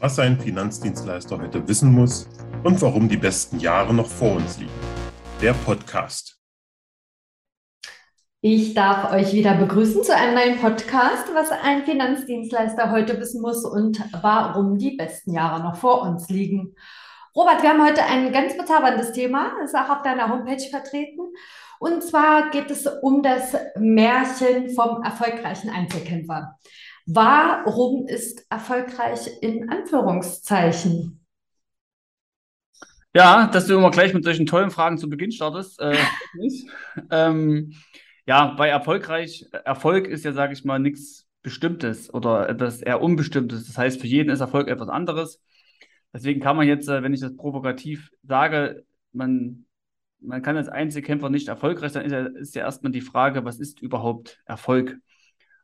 was ein Finanzdienstleister heute wissen muss und warum die besten Jahre noch vor uns liegen. Der Podcast. Ich darf euch wieder begrüßen zu einem neuen Podcast, was ein Finanzdienstleister heute wissen muss und warum die besten Jahre noch vor uns liegen. Robert, wir haben heute ein ganz bezauberndes Thema, ist auch auf deiner Homepage vertreten. Und zwar geht es um das Märchen vom erfolgreichen Einzelkämpfer. Warum ist erfolgreich in Anführungszeichen? Ja, dass du immer gleich mit solchen tollen Fragen zu Beginn startest. Äh, ähm, ja, bei erfolgreich, Erfolg ist ja, sage ich mal, nichts Bestimmtes oder etwas eher Unbestimmtes. Das heißt, für jeden ist Erfolg etwas anderes. Deswegen kann man jetzt, äh, wenn ich das provokativ sage, man, man kann als Einzelkämpfer nicht erfolgreich sein, ist ja, ist ja erstmal die Frage, was ist überhaupt Erfolg?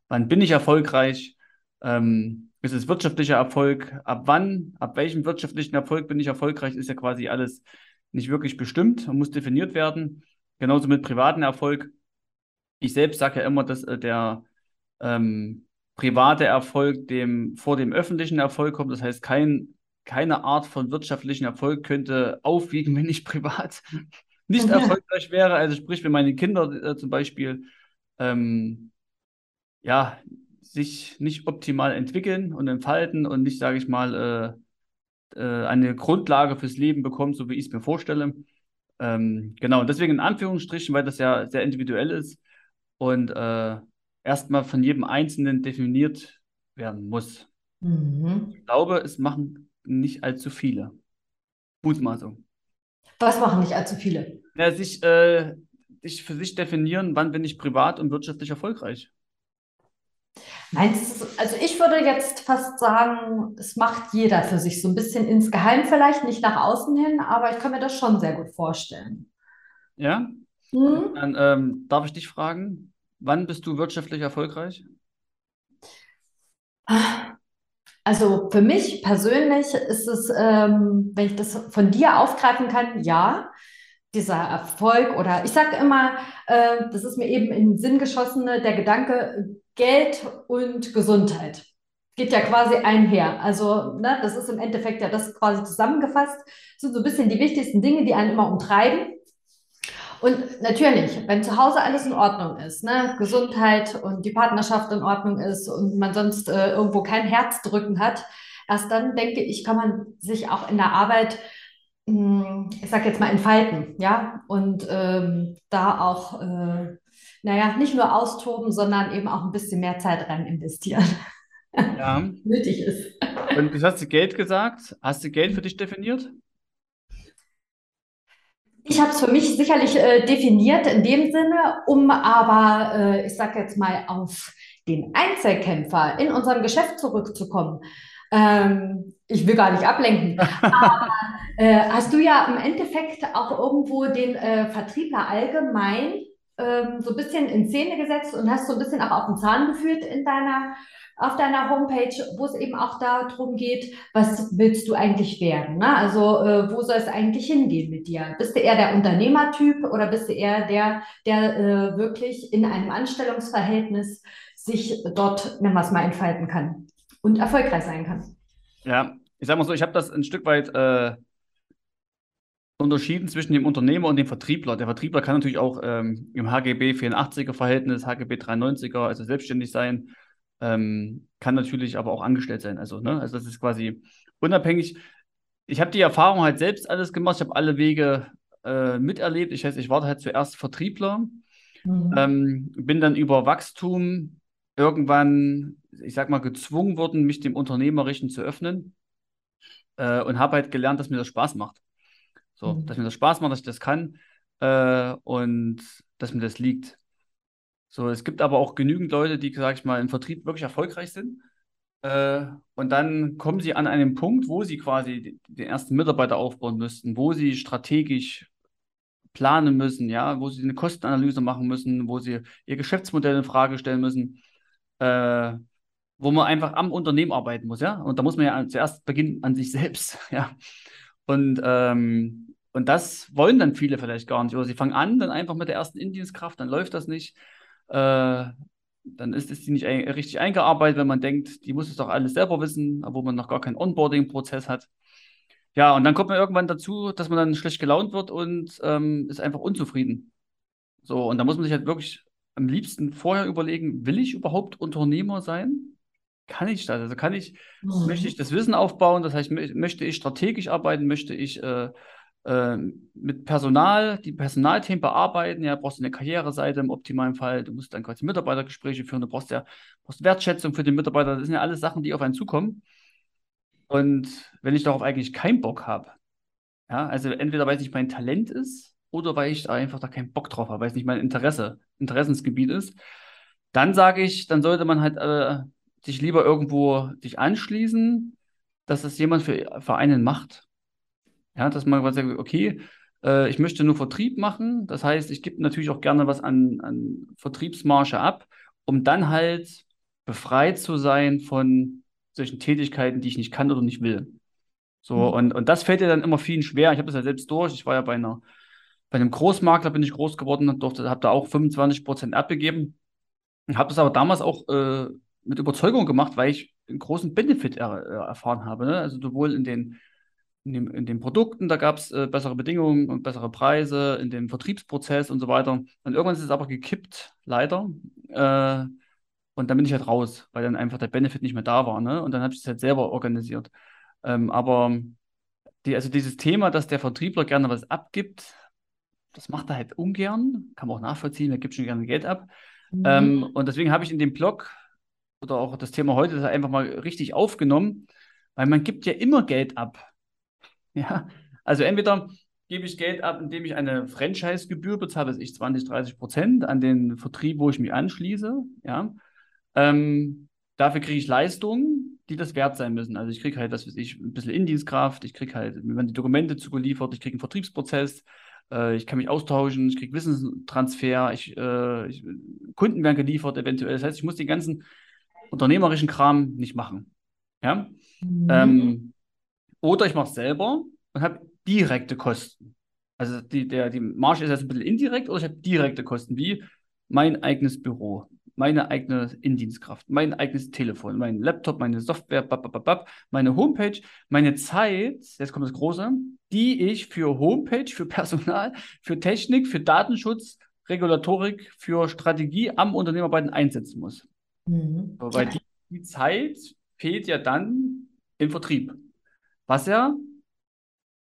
Wann bin ich erfolgreich? Ähm, ist es wirtschaftlicher Erfolg? Ab wann, ab welchem wirtschaftlichen Erfolg bin ich erfolgreich, ist ja quasi alles nicht wirklich bestimmt und muss definiert werden. Genauso mit privatem Erfolg. Ich selbst sage ja immer, dass äh, der ähm, private Erfolg dem, vor dem öffentlichen Erfolg kommt. Das heißt, kein, keine Art von wirtschaftlichen Erfolg könnte aufwiegen, wenn ich privat nicht erfolgreich wäre. Also sprich, wenn meine Kinder äh, zum Beispiel ähm, ja, sich nicht optimal entwickeln und entfalten und nicht, sage ich mal, äh, äh, eine Grundlage fürs Leben bekommt, so wie ich es mir vorstelle. Ähm, genau, deswegen in Anführungsstrichen, weil das ja sehr individuell ist und äh, erstmal von jedem Einzelnen definiert werden muss. Mhm. Ich glaube, es machen nicht allzu viele. Mutmaßung. Was machen nicht allzu viele? Ja, sich, äh, sich für sich definieren, wann bin ich privat und wirtschaftlich erfolgreich. Meinst du, also ich würde jetzt fast sagen, es macht jeder für sich so ein bisschen insgeheim vielleicht, nicht nach außen hin, aber ich kann mir das schon sehr gut vorstellen. Ja? Hm? Dann ähm, darf ich dich fragen, wann bist du wirtschaftlich erfolgreich? Also für mich persönlich ist es, ähm, wenn ich das von dir aufgreifen kann, ja dieser Erfolg oder ich sage immer, äh, das ist mir eben in den Sinn geschossen, der Gedanke, Geld und Gesundheit. Geht ja quasi einher. Also, ne, das ist im Endeffekt ja das quasi zusammengefasst. Das sind so ein bisschen die wichtigsten Dinge, die einen immer umtreiben. Und natürlich, wenn zu Hause alles in Ordnung ist, ne, Gesundheit und die Partnerschaft in Ordnung ist und man sonst äh, irgendwo kein Herzdrücken hat, erst dann denke ich, kann man sich auch in der Arbeit, mh, hm, ich sag jetzt mal, entfalten, ja, und ähm, da auch äh, naja, nicht nur austoben, sondern eben auch ein bisschen mehr Zeit rein investieren. Ja. Nötig ist. Und du hast du Geld gesagt. Hast du Geld für dich definiert? Ich habe es für mich sicherlich äh, definiert in dem Sinne, um aber, äh, ich sage jetzt mal, auf den Einzelkämpfer in unserem Geschäft zurückzukommen. Ähm, ich will gar nicht ablenken, aber äh, hast du ja im Endeffekt auch irgendwo den äh, Vertriebler allgemein ähm, so ein bisschen in Szene gesetzt und hast so ein bisschen auch auf den Zahn geführt in deiner, auf deiner Homepage, wo es eben auch darum geht, was willst du eigentlich werden? Ne? Also äh, wo soll es eigentlich hingehen mit dir? Bist du eher der Unternehmertyp oder bist du eher der, der äh, wirklich in einem Anstellungsverhältnis sich dort, nennen wir es mal, entfalten kann und erfolgreich sein kann? Ja, ich sag mal so, ich habe das ein Stück weit äh, unterschieden zwischen dem Unternehmer und dem Vertriebler. Der Vertriebler kann natürlich auch ähm, im HGB 84er Verhältnis, HGB 93er, also selbstständig sein, ähm, kann natürlich aber auch angestellt sein. Also, ne? also das ist quasi unabhängig. Ich habe die Erfahrung halt selbst alles gemacht. Ich habe alle Wege äh, miterlebt. Ich heißt, ich war halt zuerst Vertriebler, mhm. ähm, bin dann über Wachstum irgendwann, ich sag mal, gezwungen worden, mich dem Unternehmerischen zu öffnen äh, und habe halt gelernt, dass mir das Spaß macht. So, mhm. dass mir das Spaß macht, dass ich das kann äh, und dass mir das liegt. So, es gibt aber auch genügend Leute, die, sag ich mal, im Vertrieb wirklich erfolgreich sind. Äh, und dann kommen sie an einen Punkt, wo sie quasi den ersten Mitarbeiter aufbauen müssten, wo sie strategisch planen müssen, ja, wo sie eine Kostenanalyse machen müssen, wo sie ihr Geschäftsmodell in Frage stellen müssen, äh, wo man einfach am Unternehmen arbeiten muss, ja. Und da muss man ja zuerst beginnen an sich selbst, ja. Und, ähm, und das wollen dann viele vielleicht gar nicht. Oder sie fangen an, dann einfach mit der ersten Indienstkraft, dann läuft das nicht. Äh, dann ist es die nicht ein, richtig eingearbeitet, wenn man denkt, die muss es doch alles selber wissen, obwohl man noch gar keinen Onboarding-Prozess hat. Ja, und dann kommt man irgendwann dazu, dass man dann schlecht gelaunt wird und ähm, ist einfach unzufrieden. So, und da muss man sich halt wirklich am liebsten vorher überlegen, will ich überhaupt Unternehmer sein? Kann ich das? Also kann ich, mhm. möchte ich das Wissen aufbauen? Das heißt, möchte ich strategisch arbeiten? Möchte ich äh, äh, mit Personal, die Personalthemen bearbeiten? Ja, brauchst du eine Karriereseite im optimalen Fall. Du musst dann quasi Mitarbeitergespräche führen. Du brauchst ja brauchst Wertschätzung für den Mitarbeiter. Das sind ja alles Sachen, die auf einen zukommen. Und wenn ich darauf eigentlich keinen Bock habe, ja, also entweder weil es nicht mein Talent ist oder weil ich einfach da keinen Bock drauf habe, weil es nicht mein Interesse, Interessensgebiet ist, dann sage ich, dann sollte man halt äh, sich lieber irgendwo dich anschließen, dass das jemand für, für einen macht. Ja, dass man sagt, okay, äh, ich möchte nur Vertrieb machen. Das heißt, ich gebe natürlich auch gerne was an, an Vertriebsmarge ab, um dann halt befreit zu sein von solchen Tätigkeiten, die ich nicht kann oder nicht will. So, mhm. und, und das fällt dir dann immer vielen schwer. Ich habe das ja selbst durch. Ich war ja bei einer, bei einem Großmakler bin ich groß geworden und durfte, habe da auch 25 Prozent abgegeben. Habe das aber damals auch äh, mit Überzeugung gemacht, weil ich einen großen Benefit er, äh, erfahren habe. Ne? Also sowohl in den, in, dem, in den Produkten, da gab es äh, bessere Bedingungen und bessere Preise, in dem Vertriebsprozess und so weiter. Und irgendwann ist es aber gekippt, leider. Äh, und dann bin ich halt raus, weil dann einfach der Benefit nicht mehr da war. Ne? Und dann habe ich es halt selber organisiert. Ähm, aber die, also dieses Thema, dass der Vertriebler gerne was abgibt, das macht er halt ungern. Kann man auch nachvollziehen, er gibt schon gerne Geld ab. Mhm. Ähm, und deswegen habe ich in dem Blog oder auch das Thema heute das einfach mal richtig aufgenommen, weil man gibt ja immer Geld ab. Ja, also entweder gebe ich Geld ab, indem ich eine Franchise-Gebühr bezahle, das ich 20, 30 Prozent an den Vertrieb, wo ich mich anschließe. Ja, ähm, dafür kriege ich Leistungen, die das wert sein müssen. Also ich kriege halt, das weiß ich, ein bisschen Indienstkraft, ich kriege halt, mir werden die Dokumente zugeliefert, ich kriege einen Vertriebsprozess, äh, ich kann mich austauschen, ich kriege Wissenstransfer, ich, äh, ich, Kunden werden geliefert eventuell. Das heißt, ich muss den ganzen unternehmerischen Kram nicht machen. Ja? Mhm. Ähm, oder ich mache es selber und habe direkte Kosten. Also die, der, die Marge ist jetzt ein bisschen indirekt oder ich habe direkte Kosten, wie mein eigenes Büro, meine eigene Indienstkraft, mein eigenes Telefon, mein Laptop, meine Software, babababab, meine Homepage, meine Zeit, jetzt kommt das Große, die ich für Homepage, für Personal, für Technik, für Datenschutz, Regulatorik, für Strategie am Unternehmerarbeiten einsetzen muss. Mhm. So, weil die, die Zeit fehlt ja dann im Vertrieb, was ja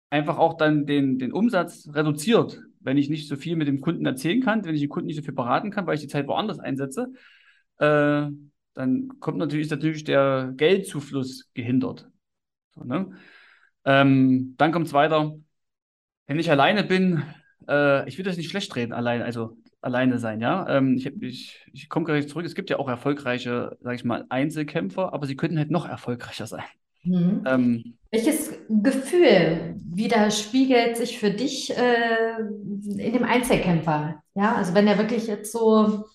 einfach auch dann den, den Umsatz reduziert, wenn ich nicht so viel mit dem Kunden erzählen kann, wenn ich den Kunden nicht so viel beraten kann, weil ich die Zeit woanders einsetze, äh, dann kommt natürlich, ist natürlich der Geldzufluss gehindert. So, ne? ähm, dann kommt es weiter. Wenn ich alleine bin, äh, ich will das nicht schlecht reden, allein, also alleine sein, ja. Ähm, ich ich, ich komme gleich zurück. Es gibt ja auch erfolgreiche, sage ich mal, Einzelkämpfer, aber sie könnten halt noch erfolgreicher sein. Mhm. Ähm, Welches Gefühl widerspiegelt sich für dich äh, in dem Einzelkämpfer? Ja, also wenn er wirklich jetzt so,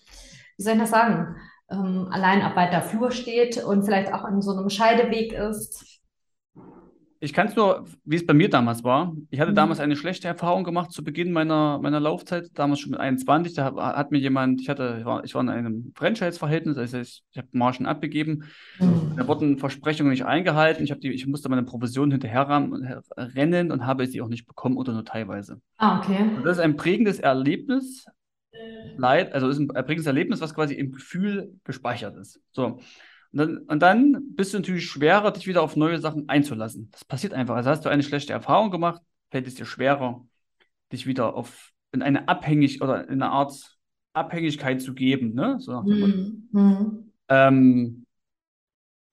wie soll ich das sagen, ähm, allein auf weiter Flur steht und vielleicht auch an so einem Scheideweg ist. Ich kann es nur, wie es bei mir damals war. Ich hatte mhm. damals eine schlechte Erfahrung gemacht zu Beginn meiner, meiner Laufzeit, damals schon mit 21. Da hat mir jemand, ich hatte, ich war, ich war in einem Franchise-Verhältnis, also ich, ich habe Margen abgegeben. Mhm. Da wurden Versprechungen nicht eingehalten. Ich, die, ich musste meine Provision hinterher rennen und habe sie auch nicht bekommen oder nur teilweise. Ah, okay. Und das ist ein prägendes Erlebnis, Leid, also ist ein prägendes Erlebnis, was quasi im Gefühl gespeichert ist. So. Und dann, und dann bist du natürlich schwerer, dich wieder auf neue Sachen einzulassen. Das passiert einfach. Also hast du eine schlechte Erfahrung gemacht, fällt es dir schwerer, dich wieder auf in eine Abhängig oder in eine Art Abhängigkeit zu geben. Ne? So nach dem mhm. ähm,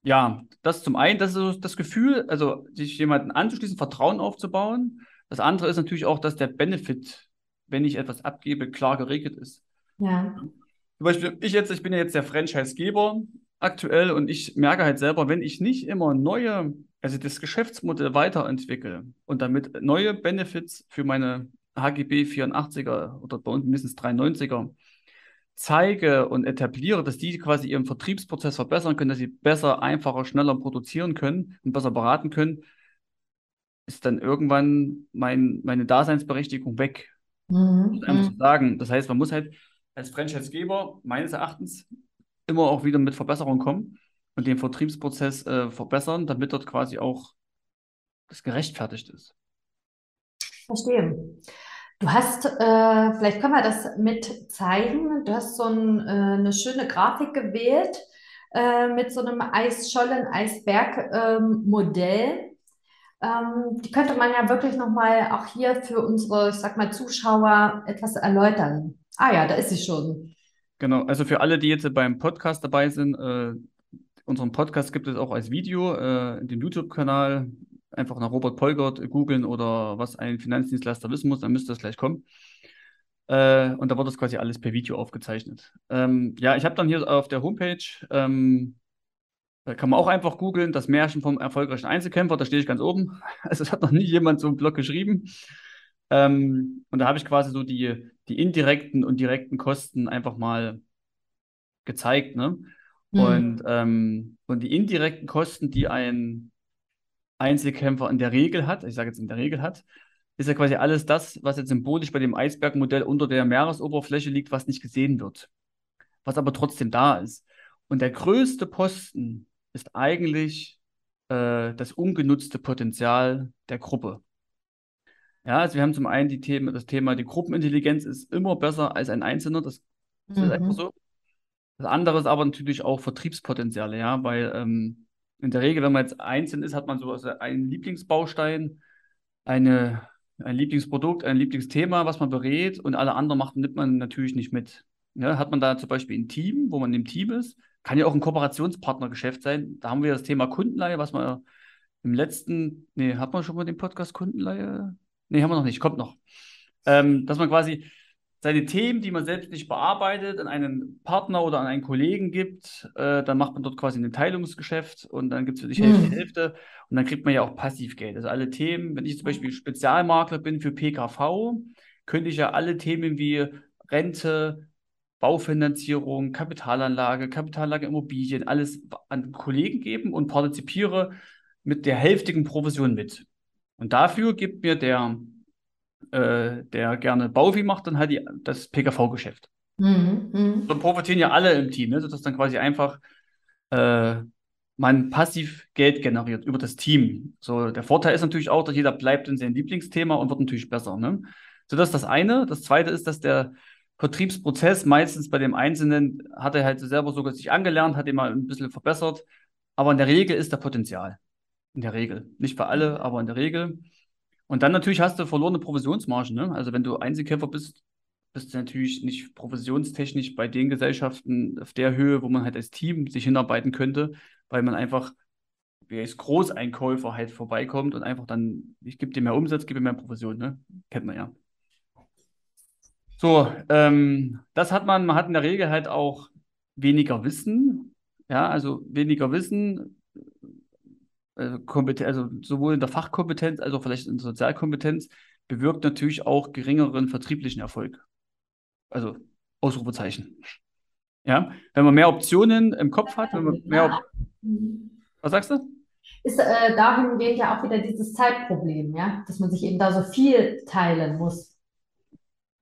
ja, das zum einen, das ist so das Gefühl, also sich jemanden anzuschließen, Vertrauen aufzubauen. Das andere ist natürlich auch, dass der Benefit, wenn ich etwas abgebe, klar geregelt ist. Ja. Zum Beispiel, ich jetzt, ich bin ja jetzt der Franchise-Geber aktuell und ich merke halt selber, wenn ich nicht immer neue, also das Geschäftsmodell weiterentwickle und damit neue Benefits für meine HGB 84er oder bei uns mindestens 93er zeige und etabliere, dass die quasi ihren Vertriebsprozess verbessern können, dass sie besser, einfacher, schneller produzieren können und besser beraten können, ist dann irgendwann mein, meine Daseinsberechtigung weg. Mhm. Das, einfach mhm. sagen. das heißt, man muss halt als Franchisegeber meines Erachtens immer auch wieder mit Verbesserungen kommen und den Vertriebsprozess äh, verbessern, damit dort quasi auch das gerechtfertigt ist. Verstehe. Du hast, äh, vielleicht können wir das mit zeigen. Du hast so ein, äh, eine schöne Grafik gewählt äh, mit so einem Eisschollen-Eisberg-Modell. Ähm, die könnte man ja wirklich nochmal auch hier für unsere, ich sag mal, Zuschauer etwas erläutern. Ah ja, da ist sie schon. Genau, also für alle, die jetzt beim Podcast dabei sind, äh, unseren Podcast gibt es auch als Video äh, in dem YouTube-Kanal. Einfach nach Robert Polgert googeln oder was ein Finanzdienstleister wissen muss, dann müsste das gleich kommen. Äh, und da wird das quasi alles per Video aufgezeichnet. Ähm, ja, ich habe dann hier auf der Homepage, ähm, da kann man auch einfach googeln, das Märchen vom erfolgreichen Einzelkämpfer, da stehe ich ganz oben. Also es hat noch nie jemand so einen Blog geschrieben. Ähm, und da habe ich quasi so die, die indirekten und direkten Kosten einfach mal gezeigt. Ne? Mhm. Und, ähm, und die indirekten Kosten, die ein Einzelkämpfer in der Regel hat, ich sage jetzt in der Regel hat, ist ja quasi alles das, was jetzt symbolisch bei dem Eisbergmodell unter der Meeresoberfläche liegt, was nicht gesehen wird, was aber trotzdem da ist. Und der größte Posten ist eigentlich äh, das ungenutzte Potenzial der Gruppe. Ja, also wir haben zum einen die Themen, das Thema, die Gruppenintelligenz ist immer besser als ein Einzelner, das, das mhm. ist einfach so. Das andere ist aber natürlich auch Vertriebspotenziale, ja, weil ähm, in der Regel, wenn man jetzt einzeln ist, hat man so einen Lieblingsbaustein, eine, ein Lieblingsprodukt, ein Lieblingsthema, was man berät und alle anderen macht, nimmt man natürlich nicht mit. Ja, hat man da zum Beispiel ein Team, wo man im Team ist, kann ja auch ein Kooperationspartnergeschäft sein. Da haben wir das Thema Kundenleihe, was wir im letzten, nee, hat man schon mal den Podcast Kundenleihe? Nee, haben wir noch nicht, kommt noch. Ähm, dass man quasi seine Themen, die man selbst nicht bearbeitet, an einen Partner oder an einen Kollegen gibt, äh, dann macht man dort quasi ein Teilungsgeschäft und dann gibt es für dich Hälfte, mhm. Hälfte und dann kriegt man ja auch Passivgeld. Also alle Themen, wenn ich zum Beispiel Spezialmakler bin für PKV, könnte ich ja alle Themen wie Rente, Baufinanzierung, Kapitalanlage, Kapitalanlage Immobilien, alles an Kollegen geben und partizipiere mit der hälftigen Provision mit. Und dafür gibt mir der, äh, der gerne Bauvi macht, dann halt die, das PKV-Geschäft. Mhm, mh. So profitieren ja alle im Team, ne? sodass dann quasi einfach äh, man passiv Geld generiert über das Team. So, der Vorteil ist natürlich auch, dass jeder bleibt in seinem Lieblingsthema und wird natürlich besser. Ne? So, das ist das eine. Das zweite ist, dass der Vertriebsprozess meistens bei dem Einzelnen hat er halt selber sogar sich angelernt, hat ihn mal ein bisschen verbessert. Aber in der Regel ist der Potenzial. In der Regel. Nicht für alle, mhm. aber in der Regel. Und dann natürlich hast du verlorene Provisionsmargen. Ne? Also wenn du Einzelkämpfer bist, bist du natürlich nicht provisionstechnisch bei den Gesellschaften auf der Höhe, wo man halt als Team sich hinarbeiten könnte, weil man einfach wie als Großeinkäufer halt vorbeikommt und einfach dann, ich gebe dir mehr Umsatz, gebe mehr Provision, ne? Kennt man ja. So, ähm, das hat man, man hat in der Regel halt auch weniger Wissen, ja, also weniger Wissen, äh, also sowohl in der Fachkompetenz als auch vielleicht in der Sozialkompetenz, bewirkt natürlich auch geringeren vertrieblichen Erfolg. Also Ausrufezeichen. Ja, wenn man mehr Optionen im Kopf hat, wenn man mehr. Op Was sagst du? Ist äh, dahingehend ja auch wieder dieses Zeitproblem, ja, dass man sich eben da so viel teilen muss.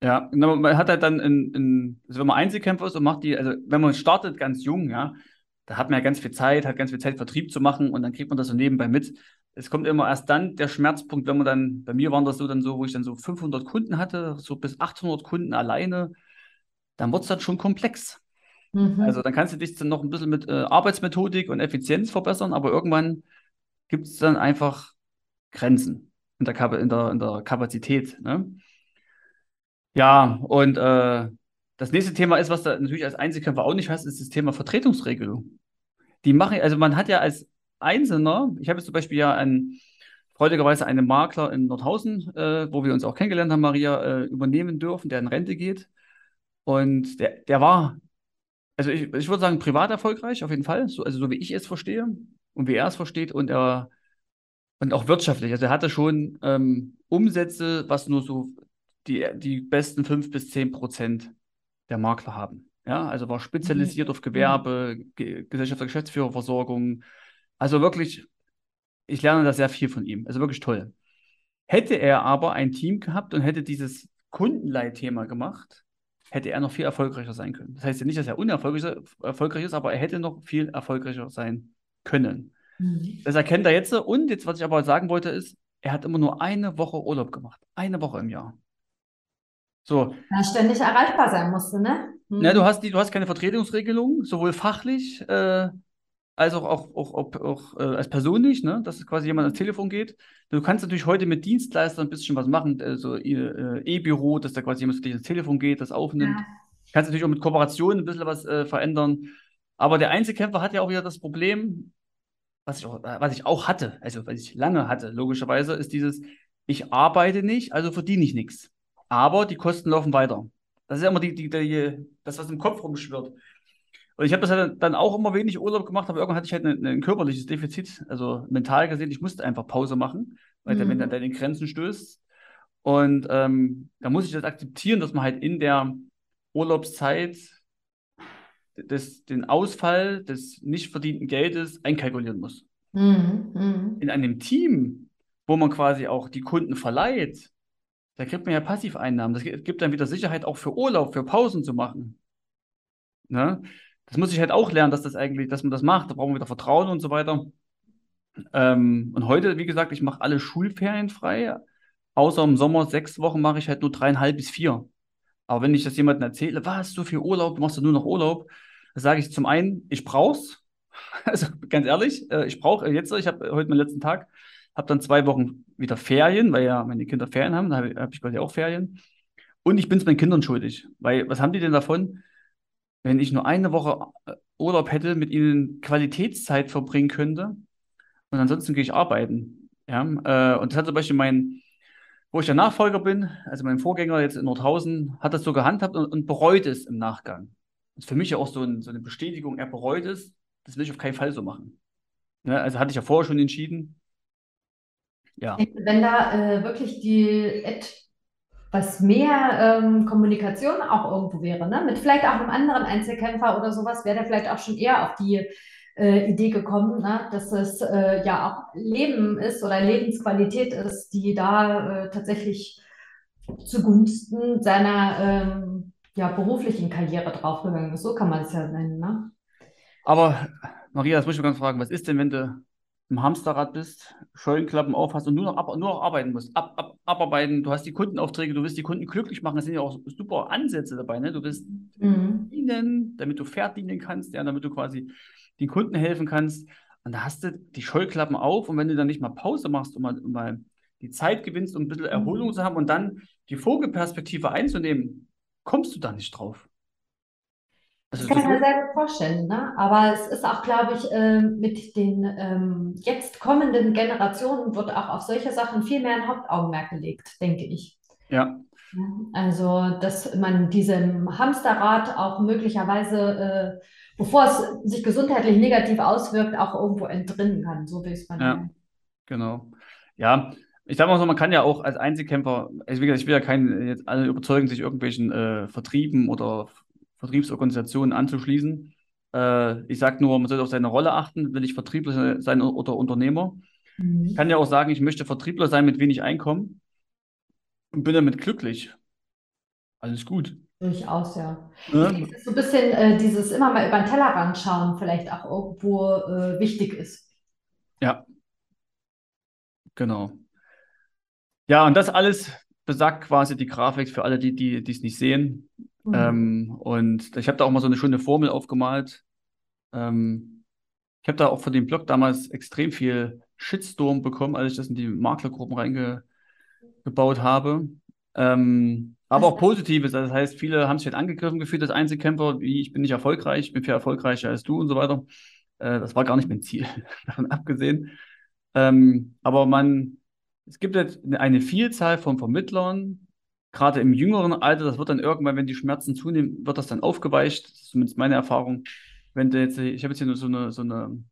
Ja, man hat halt dann, in, in, also wenn man Einzelkämpfer ist und macht die, also wenn man startet ganz jung, ja, da hat man ja ganz viel Zeit, hat ganz viel Zeit, Vertrieb zu machen und dann kriegt man das so nebenbei mit. Es kommt immer erst dann der Schmerzpunkt, wenn man dann, bei mir waren das so dann so, wo ich dann so 500 Kunden hatte, so bis 800 Kunden alleine, dann wird es dann schon komplex. Mhm. Also dann kannst du dich dann noch ein bisschen mit äh, Arbeitsmethodik und Effizienz verbessern, aber irgendwann gibt es dann einfach Grenzen in der, in der, in der Kapazität. Ne? Ja, und äh, das nächste Thema ist, was du natürlich als Einzelkämpfer auch nicht hast, ist das Thema Vertretungsregelung. Die machen, also man hat ja als Einzelner, ich habe jetzt zum Beispiel ja ein, freudigerweise einen Makler in Nordhausen, äh, wo wir uns auch kennengelernt haben, Maria, äh, übernehmen dürfen, der in Rente geht. Und der, der war, also ich, ich würde sagen, privat erfolgreich, auf jeden Fall, so, also so wie ich es verstehe und wie er es versteht und er und auch wirtschaftlich. Also er hatte schon ähm, Umsätze, was nur so die, die besten 5 bis 10 Prozent der Makler haben. Ja, also war spezialisiert mhm. auf Gewerbe, Ge Gesellschaft der Geschäftsführerversorgung. Also wirklich, ich lerne da sehr viel von ihm. Also wirklich toll. Hätte er aber ein Team gehabt und hätte dieses Kundenleitthema gemacht, hätte er noch viel erfolgreicher sein können. Das heißt ja nicht, dass er unerfolgreich ist, aber er hätte noch viel erfolgreicher sein können. Mhm. Das erkennt er jetzt. Und jetzt, was ich aber sagen wollte, ist, er hat immer nur eine Woche Urlaub gemacht. Eine Woche im Jahr. So. Ja, ständig erreichbar sein musste, ne? Mhm. Ja, du hast, die, du hast keine Vertretungsregelung, sowohl fachlich äh, als auch, auch, auch, auch, auch äh, als persönlich, ne? dass quasi jemand ans Telefon geht. Du kannst natürlich heute mit Dienstleistern ein bisschen was machen, so äh, E-Büro, dass da quasi jemand zu dir ans Telefon geht, das aufnimmt. Ja. Kannst natürlich auch mit Kooperationen ein bisschen was äh, verändern. Aber der Einzelkämpfer hat ja auch wieder das Problem, was ich auch, was ich auch hatte, also was ich lange hatte, logischerweise, ist dieses, ich arbeite nicht, also verdiene ich nichts. Aber die Kosten laufen weiter. Das ist ja immer die, die, die, das, was im Kopf rumschwirrt. Und ich habe das halt dann auch immer wenig Urlaub gemacht, aber irgendwann hatte ich halt ein, ein körperliches Defizit, also mental gesehen, ich musste einfach Pause machen, weil mhm. der Mensch an deine Grenzen stößt. Und ähm, da muss ich das akzeptieren, dass man halt in der Urlaubszeit des, den Ausfall des nicht verdienten Geldes einkalkulieren muss. Mhm, mh. In einem Team, wo man quasi auch die Kunden verleiht, da kriegt man ja Passiveinnahmen. Das gibt dann wieder Sicherheit auch für Urlaub, für Pausen zu machen. Ne? Das muss ich halt auch lernen, dass das eigentlich, dass man das macht. Da brauchen wir wieder Vertrauen und so weiter. Ähm, und heute, wie gesagt, ich mache alle Schulferien frei. Außer im Sommer sechs Wochen mache ich halt nur dreieinhalb bis vier. Aber wenn ich das jemandem erzähle, was, so viel Urlaub, du machst ja nur noch Urlaub, sage ich zum einen, ich brauch's. Also ganz ehrlich, äh, ich brauche jetzt, ich habe heute meinen letzten Tag, habe dann zwei Wochen wieder Ferien, weil ja meine Kinder Ferien haben, da habe hab ich quasi auch Ferien. Und ich bin es meinen Kindern schuldig, weil was haben die denn davon, wenn ich nur eine Woche äh, Urlaub hätte, mit ihnen Qualitätszeit verbringen könnte und ansonsten gehe ich arbeiten. Ja, äh, und das hat zum Beispiel mein, wo ich der Nachfolger bin, also mein Vorgänger jetzt in Nordhausen, hat das so gehandhabt und, und bereut es im Nachgang. Das ist für mich ja auch so, ein, so, eine Bestätigung, er bereut es. Das will ich auf keinen Fall so machen. Ja, also hatte ich ja vorher schon entschieden. Ja. Wenn da äh, wirklich die etwas mehr ähm, Kommunikation auch irgendwo wäre, ne? mit vielleicht auch einem anderen Einzelkämpfer oder sowas, wäre der vielleicht auch schon eher auf die äh, Idee gekommen, ne? dass es äh, ja auch Leben ist oder Lebensqualität ist, die da äh, tatsächlich zugunsten seiner ähm, ja, beruflichen Karriere draufgegangen ist. So kann man es ja nennen. Ne? Aber Maria, das muss ich mal ganz fragen, was ist denn, wenn du im Hamsterrad bist, Scheuenklappen aufhast und nur noch, ab, nur noch arbeiten musst, ab, ab, abarbeiten, du hast die Kundenaufträge, du willst die Kunden glücklich machen, das sind ja auch super Ansätze dabei, ne? Du willst mhm. dienen, damit du fair dienen kannst, ja, damit du quasi den Kunden helfen kannst. Und da hast du die Scheuklappen auf und wenn du dann nicht mal Pause machst, um mal, um mal die Zeit gewinnst, um ein bisschen Erholung mhm. zu haben und dann die Vogelperspektive einzunehmen, kommst du da nicht drauf. Also das kann ich mir sehr gut vorstellen, ne? aber es ist auch, glaube ich, äh, mit den ähm, jetzt kommenden Generationen wird auch auf solche Sachen viel mehr ein Hauptaugenmerk gelegt, denke ich. Ja. Also, dass man diesem Hamsterrad auch möglicherweise, äh, bevor es sich gesundheitlich negativ auswirkt, auch irgendwo entrinnen kann. So will ich es mal Ja, genau. Ja, ich sage mal so, man kann ja auch als Einzelkämpfer, also wie gesagt, ich will ja keinen jetzt alle überzeugen, sich irgendwelchen äh, Vertrieben oder Vertriebsorganisationen anzuschließen. Äh, ich sage nur, man sollte auf seine Rolle achten, will ich Vertriebler sein oder Unternehmer. Mhm. Ich kann ja auch sagen, ich möchte Vertriebler sein mit wenig Einkommen und bin damit glücklich. Alles gut. Durchaus, ja. ja. So ein bisschen äh, dieses immer mal über den Tellerrand schauen, vielleicht auch irgendwo äh, wichtig ist. Ja, genau. Ja, und das alles besagt quasi die Grafik für alle, die die es nicht sehen. Mhm. Ähm, und ich habe da auch mal so eine schöne Formel aufgemalt. Ähm, ich habe da auch von dem Blog damals extrem viel Shitstorm bekommen, als ich das in die Maklergruppen reingebaut habe. Ähm, aber auch Positives. Das heißt, viele haben sich halt angegriffen gefühlt als Einzelkämpfer, wie ich bin nicht erfolgreich, ich bin viel erfolgreicher als du und so weiter. Äh, das war gar nicht mein Ziel, davon abgesehen. Ähm, aber man es gibt jetzt eine Vielzahl von Vermittlern, gerade im jüngeren Alter, das wird dann irgendwann, wenn die Schmerzen zunehmen, wird das dann aufgeweicht. Das ist zumindest meine Erfahrung. Wenn du jetzt, ich habe jetzt hier nur so eine, so eine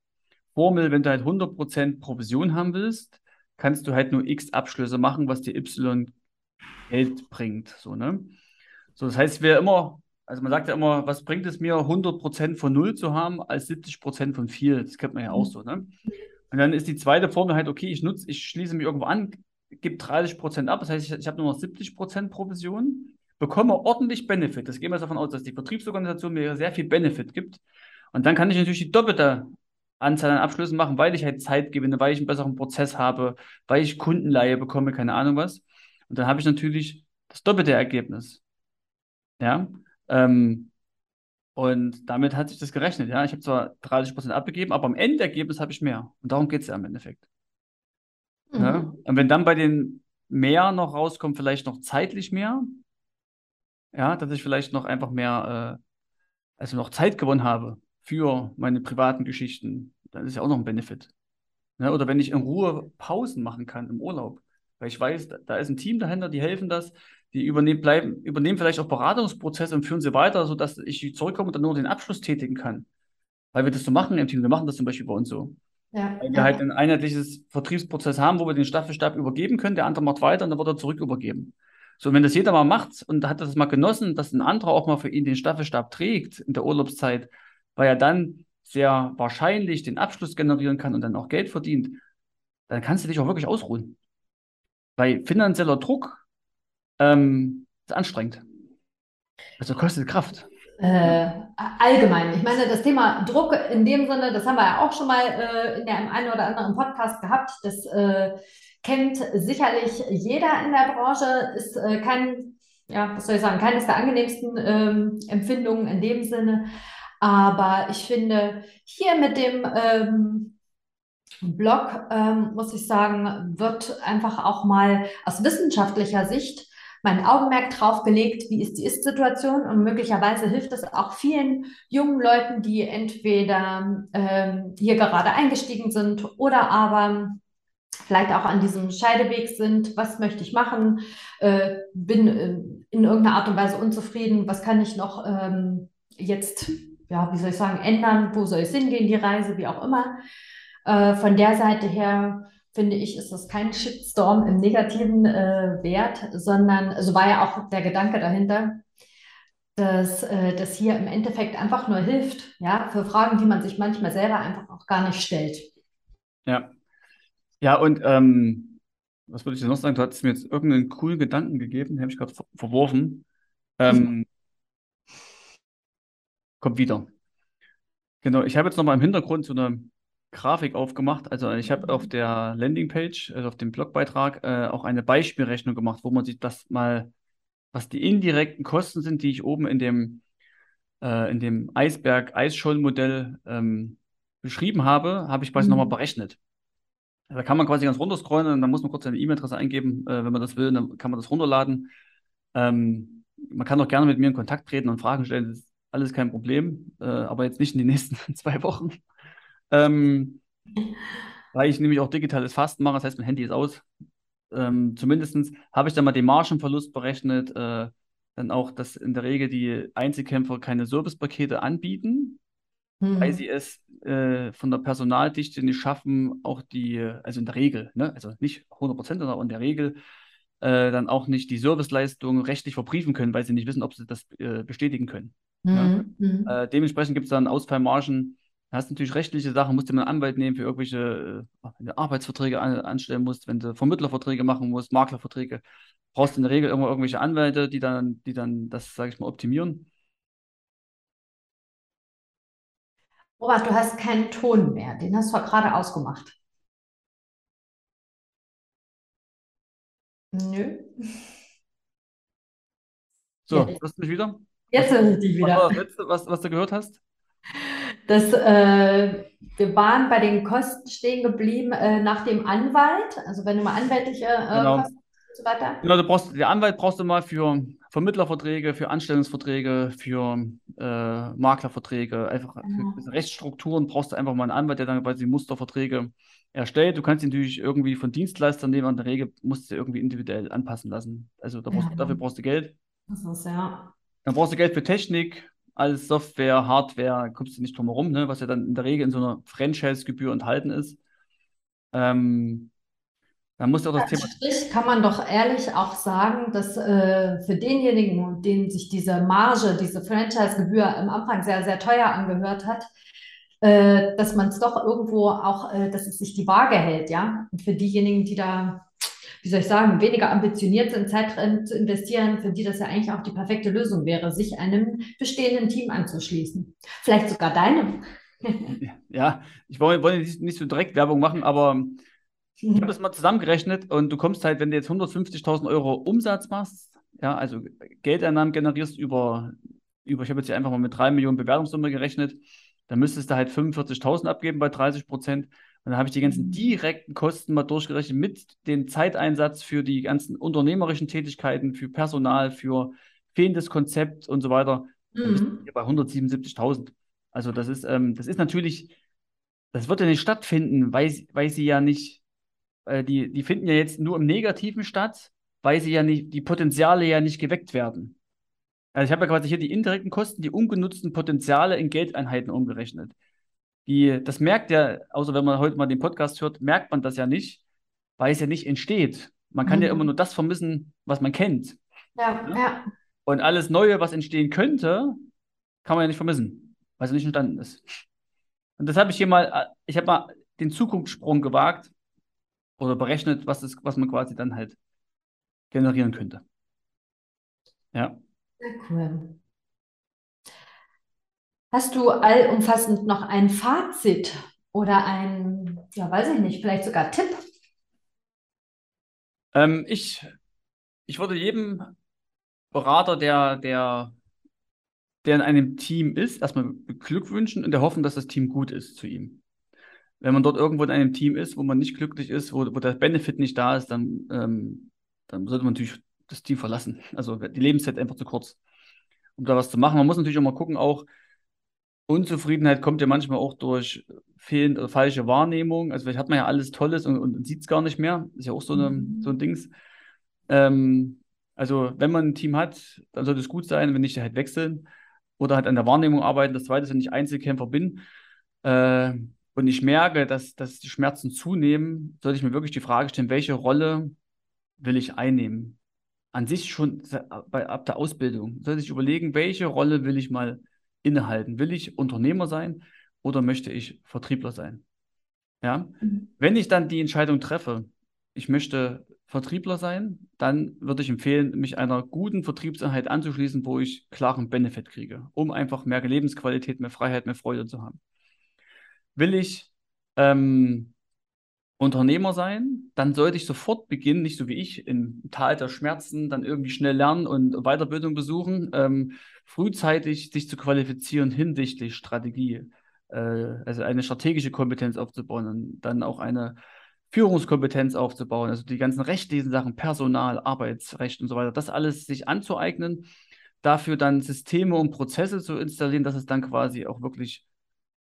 Formel, wenn du halt 100% Provision haben willst, kannst du halt nur x Abschlüsse machen, was dir y Geld bringt. So, ne? So, das heißt, wer immer, also man sagt ja immer, was bringt es mir, 100% von 0 zu haben, als 70% von viel? Das kennt man ja auch so, ne? Und dann ist die zweite Formel halt, okay, ich nutze, ich schließe mich irgendwo an, gebe 30 Prozent ab, das heißt, ich, ich habe nur noch 70 Prozent Provision. bekomme ordentlich Benefit. Das gehen wir davon aus, dass die Vertriebsorganisation mir sehr viel Benefit gibt. Und dann kann ich natürlich die doppelte Anzahl an Abschlüssen machen, weil ich halt Zeit gewinne, weil ich einen besseren Prozess habe, weil ich Kundenleihe bekomme, keine Ahnung was. Und dann habe ich natürlich das doppelte Ergebnis. Ja. Ähm, und damit hat sich das gerechnet. Ja, ich habe zwar 30 Prozent abgegeben, aber am Endergebnis habe ich mehr. Und darum geht es ja im Endeffekt. Mhm. Ja? Und wenn dann bei den mehr noch rauskommt, vielleicht noch zeitlich mehr, ja, dass ich vielleicht noch einfach mehr, äh, also noch Zeit gewonnen habe für meine privaten Geschichten, dann ist ja auch noch ein Benefit. Ja, oder wenn ich in Ruhe Pausen machen kann im Urlaub, weil ich weiß, da, da ist ein Team dahinter, die helfen das, die übernehmen, bleiben, übernehmen vielleicht auch Beratungsprozesse und führen sie weiter, sodass ich zurückkomme und dann nur den Abschluss tätigen kann. Weil wir das so machen im Team. Wir machen das zum Beispiel bei uns so. Ja. Weil wir halt ein einheitliches Vertriebsprozess haben, wo wir den Staffelstab übergeben können, der andere macht weiter und dann wird er zurück übergeben. So, wenn das jeder mal macht und hat das mal genossen, dass ein anderer auch mal für ihn den Staffelstab trägt in der Urlaubszeit, weil er dann sehr wahrscheinlich den Abschluss generieren kann und dann auch Geld verdient, dann kannst du dich auch wirklich ausruhen. Weil finanzieller Druck ähm, ist anstrengend. Also kostet Kraft. Äh, allgemein. Ich meine, das Thema Druck in dem Sinne, das haben wir ja auch schon mal äh, in dem einen oder anderen Podcast gehabt. Das äh, kennt sicherlich jeder in der Branche, ist äh, kein, ja, was soll ich sagen, keines der angenehmsten ähm, Empfindungen in dem Sinne. Aber ich finde, hier mit dem ähm, Blog, ähm, muss ich sagen, wird einfach auch mal aus wissenschaftlicher Sicht mein Augenmerk drauf gelegt, wie ist die Ist-Situation. Und möglicherweise hilft es auch vielen jungen Leuten, die entweder ähm, hier gerade eingestiegen sind oder aber vielleicht auch an diesem Scheideweg sind, was möchte ich machen, äh, bin äh, in irgendeiner Art und Weise unzufrieden, was kann ich noch ähm, jetzt, ja, wie soll ich sagen, ändern, wo soll es hingehen, die Reise, wie auch immer. Äh, von der Seite her finde ich, ist das kein Shitstorm im negativen äh, Wert, sondern, so also war ja auch der Gedanke dahinter, dass äh, das hier im Endeffekt einfach nur hilft, ja, für Fragen, die man sich manchmal selber einfach auch gar nicht stellt. Ja. Ja, und ähm, was würde ich dir noch sagen? Du hattest mir jetzt irgendeinen coolen Gedanken gegeben, den habe ich gerade ver verworfen. Ähm, kommt wieder. Genau, ich habe jetzt noch mal im Hintergrund so eine Grafik aufgemacht. Also ich habe auf der Landingpage, also auf dem Blogbeitrag, äh, auch eine Beispielrechnung gemacht, wo man sich das mal, was die indirekten Kosten sind, die ich oben in dem, äh, in dem Eisberg-Eisschollenmodell ähm, beschrieben habe, habe ich quasi mhm. nochmal berechnet. Da kann man quasi ganz runterscrollen und dann muss man kurz seine E-Mail-Adresse eingeben, äh, wenn man das will, dann kann man das runterladen. Ähm, man kann auch gerne mit mir in Kontakt treten und Fragen stellen, das ist alles kein Problem, äh, aber jetzt nicht in den nächsten zwei Wochen. Ähm, weil ich nämlich auch digitales Fasten mache, das heißt, mein Handy ist aus. Ähm, Zumindest habe ich dann mal den Margenverlust berechnet. Äh, dann auch, dass in der Regel die Einzelkämpfer keine Servicepakete anbieten, mhm. weil sie es äh, von der Personaldichte nicht schaffen, auch die, also in der Regel, ne? also nicht 100 Prozent, aber in der Regel äh, dann auch nicht die Serviceleistung rechtlich verbriefen können, weil sie nicht wissen, ob sie das äh, bestätigen können. Mhm. Ja? Äh, dementsprechend gibt es dann Ausfallmargen hast natürlich rechtliche Sachen, musst du einen Anwalt nehmen für irgendwelche äh, Arbeitsverträge an, anstellen musst, wenn du Vermittlerverträge machen musst, Maklerverträge. Brauchst du in der Regel immer irgendwelche Anwälte, die dann, die dann das, sage ich mal, optimieren. Robert, du hast keinen Ton mehr. Den hast du gerade ausgemacht. Nö. So, hörst du mich wieder? Jetzt höre ich dich wieder. Was Letzte, was, was du gehört hast? Dass äh, wir waren bei den Kosten stehen geblieben äh, nach dem Anwalt, also wenn du mal anwältliche äh, genau. Kosten und so weiter. Genau, du brauchst, der Anwalt brauchst du mal für Vermittlerverträge, für Anstellungsverträge, für äh, Maklerverträge, einfach genau. für Rechtsstrukturen brauchst du einfach mal einen Anwalt, der dann quasi Musterverträge erstellt. Du kannst ihn natürlich irgendwie von Dienstleistern nehmen, in der Regel musst du irgendwie individuell anpassen lassen. Also da brauchst, ja. dafür brauchst du Geld. Das ist ja. Dann brauchst du Geld für Technik, alles Software, Hardware, kommst du nicht drum herum, ne? was ja dann in der Regel in so einer Franchise-Gebühr enthalten ist. Ähm, dann muss auch das Thema. Strich kann man doch ehrlich auch sagen, dass äh, für denjenigen, denen sich diese Marge, diese Franchise-Gebühr am Anfang sehr, sehr teuer angehört hat, äh, dass man es doch irgendwo auch, äh, dass es sich die Waage hält, ja. Und für diejenigen, die da wie soll ich sagen, weniger ambitioniert sind, Zeit zu investieren, für die das ja eigentlich auch die perfekte Lösung wäre, sich einem bestehenden Team anzuschließen. Vielleicht sogar deinem. Ja, ich wollte, nicht so direkt Werbung machen, aber ich habe das mal zusammengerechnet und du kommst halt, wenn du jetzt 150.000 Euro Umsatz machst, ja, also Geldeinnahmen generierst über, über ich habe jetzt hier einfach mal mit 3 Millionen Bewertungssumme gerechnet, dann müsstest du halt 45.000 abgeben bei 30 Prozent. Und dann habe ich die ganzen direkten Kosten mal durchgerechnet mit dem Zeiteinsatz für die ganzen unternehmerischen Tätigkeiten, für Personal, für fehlendes Konzept und so weiter. Dann bist du Mhm. hier bei 177.000. Also das ist, ähm, das ist natürlich, das wird ja nicht stattfinden, weil, sie- weil sie ja nicht, äh, die, die finden ja jetzt nur im Negativen statt, weil sie ja nicht, die Potenziale ja nicht geweckt werden. Also ich habe ja quasi hier die indirekten Kosten, die ungenutzten Potenziale in Geldeinheiten umgerechnet. Die, das merkt ja, außer wenn man heute mal den Podcast hört, merkt man das ja nicht, weil es ja nicht entsteht. Man kann ja Mhm. immer nur das vermissen, was man kennt. Ja, ja. Und alles Neue, was entstehen könnte, kann man ja nicht vermissen, weil es nicht entstanden ist. Und das habe ich hier mal, äh, ich habe mal den Zukunftssprung gewagt oder berechnet, was, ist, was man quasi dann halt generieren könnte. Ja. Sehr cool. Hast du allumfassend noch ein Fazit oder ein, ja, weiß ich nicht, vielleicht sogar Tipp? Ähm, ich, ich würde jedem Berater, der, der, der in einem Team ist, erstmal beglückwünschen und der hoffen, dass das Team gut ist zu ihm. Wenn man dort irgendwo in einem Team ist, wo man nicht glücklich ist, wo, wo der Benefit nicht da ist, dann, ähm, dann sollte man natürlich das Team verlassen. Also die Lebenszeit einfach zu kurz, um da was zu machen. Man muss natürlich auch mal gucken, auch Unzufriedenheit kommt ja manchmal auch durch fehlende oder falsche Wahrnehmung. Also vielleicht hat man ja alles Tolles und, und sieht es gar nicht mehr. Ist ja auch so, eine, Mhm. so ein Dings. Ähm, also wenn man ein Team hat, dann sollte es gut sein, wenn nicht halt wechseln oder halt an der Wahrnehmung arbeiten. Das Zweite ist, wenn ich Einzelkämpfer bin äh, und ich merke, dass, dass die Schmerzen zunehmen, sollte ich mir wirklich die Frage stellen, welche Rolle will ich einnehmen? An sich schon bei, ab der Ausbildung sollte ich überlegen, welche Rolle will ich mal innehalten? Will ich Unternehmer sein oder möchte ich Vertriebler sein? Ja, Mhm. wenn ich dann die Entscheidung treffe, ich möchte Vertriebler sein, dann würde ich empfehlen, mich einer guten Vertriebseinheit anzuschließen, wo ich klaren Benefit kriege, um einfach mehr Lebensqualität, mehr Freiheit, mehr Freude zu haben. Will ich ähm, Unternehmer sein, dann sollte ich sofort beginnen, nicht so wie ich im Tal der Schmerzen, dann irgendwie schnell lernen und Weiterbildung besuchen, ähm, frühzeitig sich zu qualifizieren hinsichtlich Strategie, äh, also eine strategische Kompetenz aufzubauen und dann auch eine Führungskompetenz aufzubauen, also die ganzen rechtlichen Sachen, Personal, Arbeitsrecht und so weiter, das alles sich anzueignen, dafür dann Systeme und Prozesse zu installieren, dass es dann quasi auch wirklich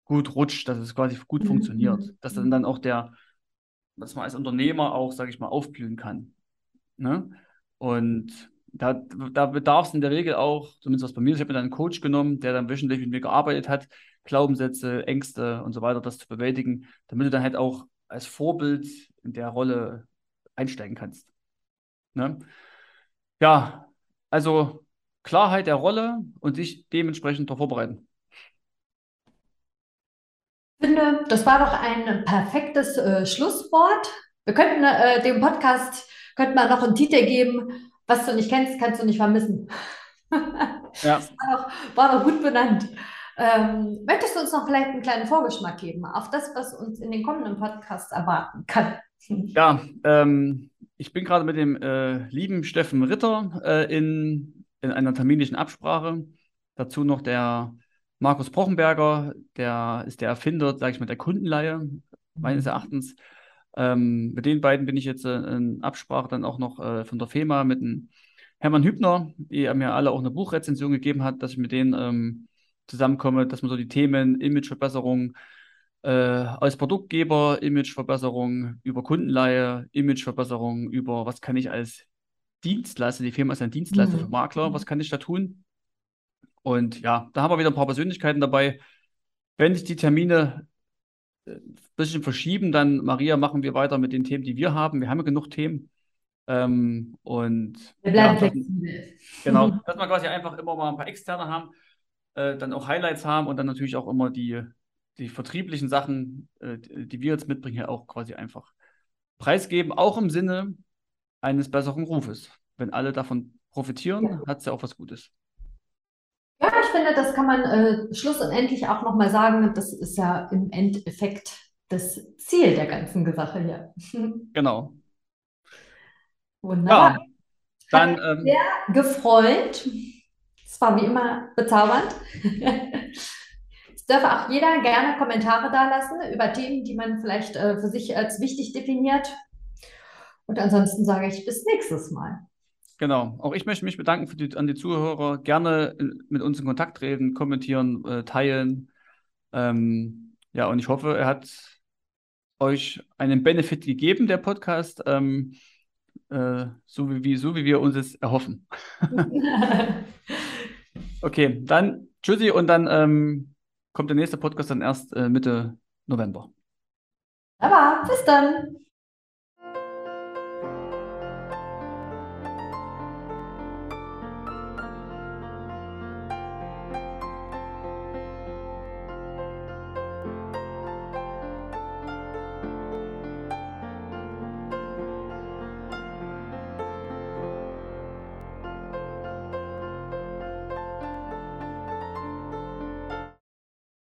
gut rutscht, dass es quasi gut Mhm. funktioniert, dass dann dann auch der dass man als Unternehmer auch, sage ich mal, aufblühen kann. Ne? Und da, da bedarf es in der Regel auch, zumindest was bei mir, ist, ich habe mir dann einen Coach genommen, der dann wöchentlich mit mir gearbeitet hat, Glaubenssätze, Ängste und so weiter, das zu bewältigen, damit du dann halt auch als Vorbild in der Rolle einsteigen kannst. Ne? Ja, also Klarheit der Rolle und sich dementsprechend darauf vorbereiten. Ich finde, das war doch ein perfektes äh, Schlusswort. Wir könnten äh, dem Podcast könnten wir noch einen Titel geben, was du nicht kennst, kannst du nicht vermissen. Ja. Das war doch, war doch gut benannt. Ähm, möchtest du uns noch vielleicht einen kleinen Vorgeschmack geben auf das, was uns in den kommenden Podcasts erwarten kann? Ja, ähm, ich bin gerade mit dem äh, lieben Steffen Ritter äh, in, in einer terminlichen Absprache. Dazu noch der Markus Brochenberger, der ist der Erfinder, sage ich mal, der Kundenleihe, meines Erachtens. Ähm, mit den beiden bin ich jetzt äh, in Absprache dann auch noch äh, von der FEMA mit dem Hermann Hübner, die mir alle auch eine Buchrezension gegeben hat, dass ich mit denen ähm, zusammenkomme, dass man so die Themen Imageverbesserung äh, als Produktgeber, Imageverbesserung über Kundenleihe, Imageverbesserung über was kann ich als Dienstleister, die Firma ist ein Dienstleister für Mhm. Makler, was kann ich da tun? Und ja, da haben wir wieder ein paar Persönlichkeiten dabei. Wenn sich die Termine ein bisschen verschieben, dann, Maria, machen wir weiter mit den Themen, die wir haben. Wir haben ja genug Themen. Ähm, und Wir bleiben flexibel. genau, dass wir quasi einfach immer mal ein paar Externe haben, äh, dann auch Highlights haben und dann natürlich auch immer die, die vertrieblichen Sachen, äh, die die wir jetzt mitbringen, hier auch quasi einfach preisgeben. Auch im Sinne, eines besseren Rufes. Wenn alle davon profitieren, Ja. hat es ja auch was Gutes. Finde, das kann man äh, schlussendlich auch nochmal sagen. Das ist ja im Endeffekt das Ziel der ganzen Sache hier. Genau. Wunderbar. Ja, dann ähm, Sehr gefreut. Es war wie immer bezaubernd. Es darf auch jeder gerne Kommentare dalassen über Themen, die man vielleicht äh, für sich als wichtig definiert. Und ansonsten sage ich bis nächstes Mal. Genau. Auch ich möchte mich bedanken für die, an die Zuhörer. Gerne in, mit uns in Kontakt treten, kommentieren, äh, teilen. Ähm, ja, und ich hoffe, er hat euch einen Benefit gegeben, der Podcast, ähm, äh, so wie, wie, so wie wir uns es erhoffen. Okay, dann tschüssi und dann ähm, kommt der nächste Podcast dann erst äh, Mitte November. Aber bis dann.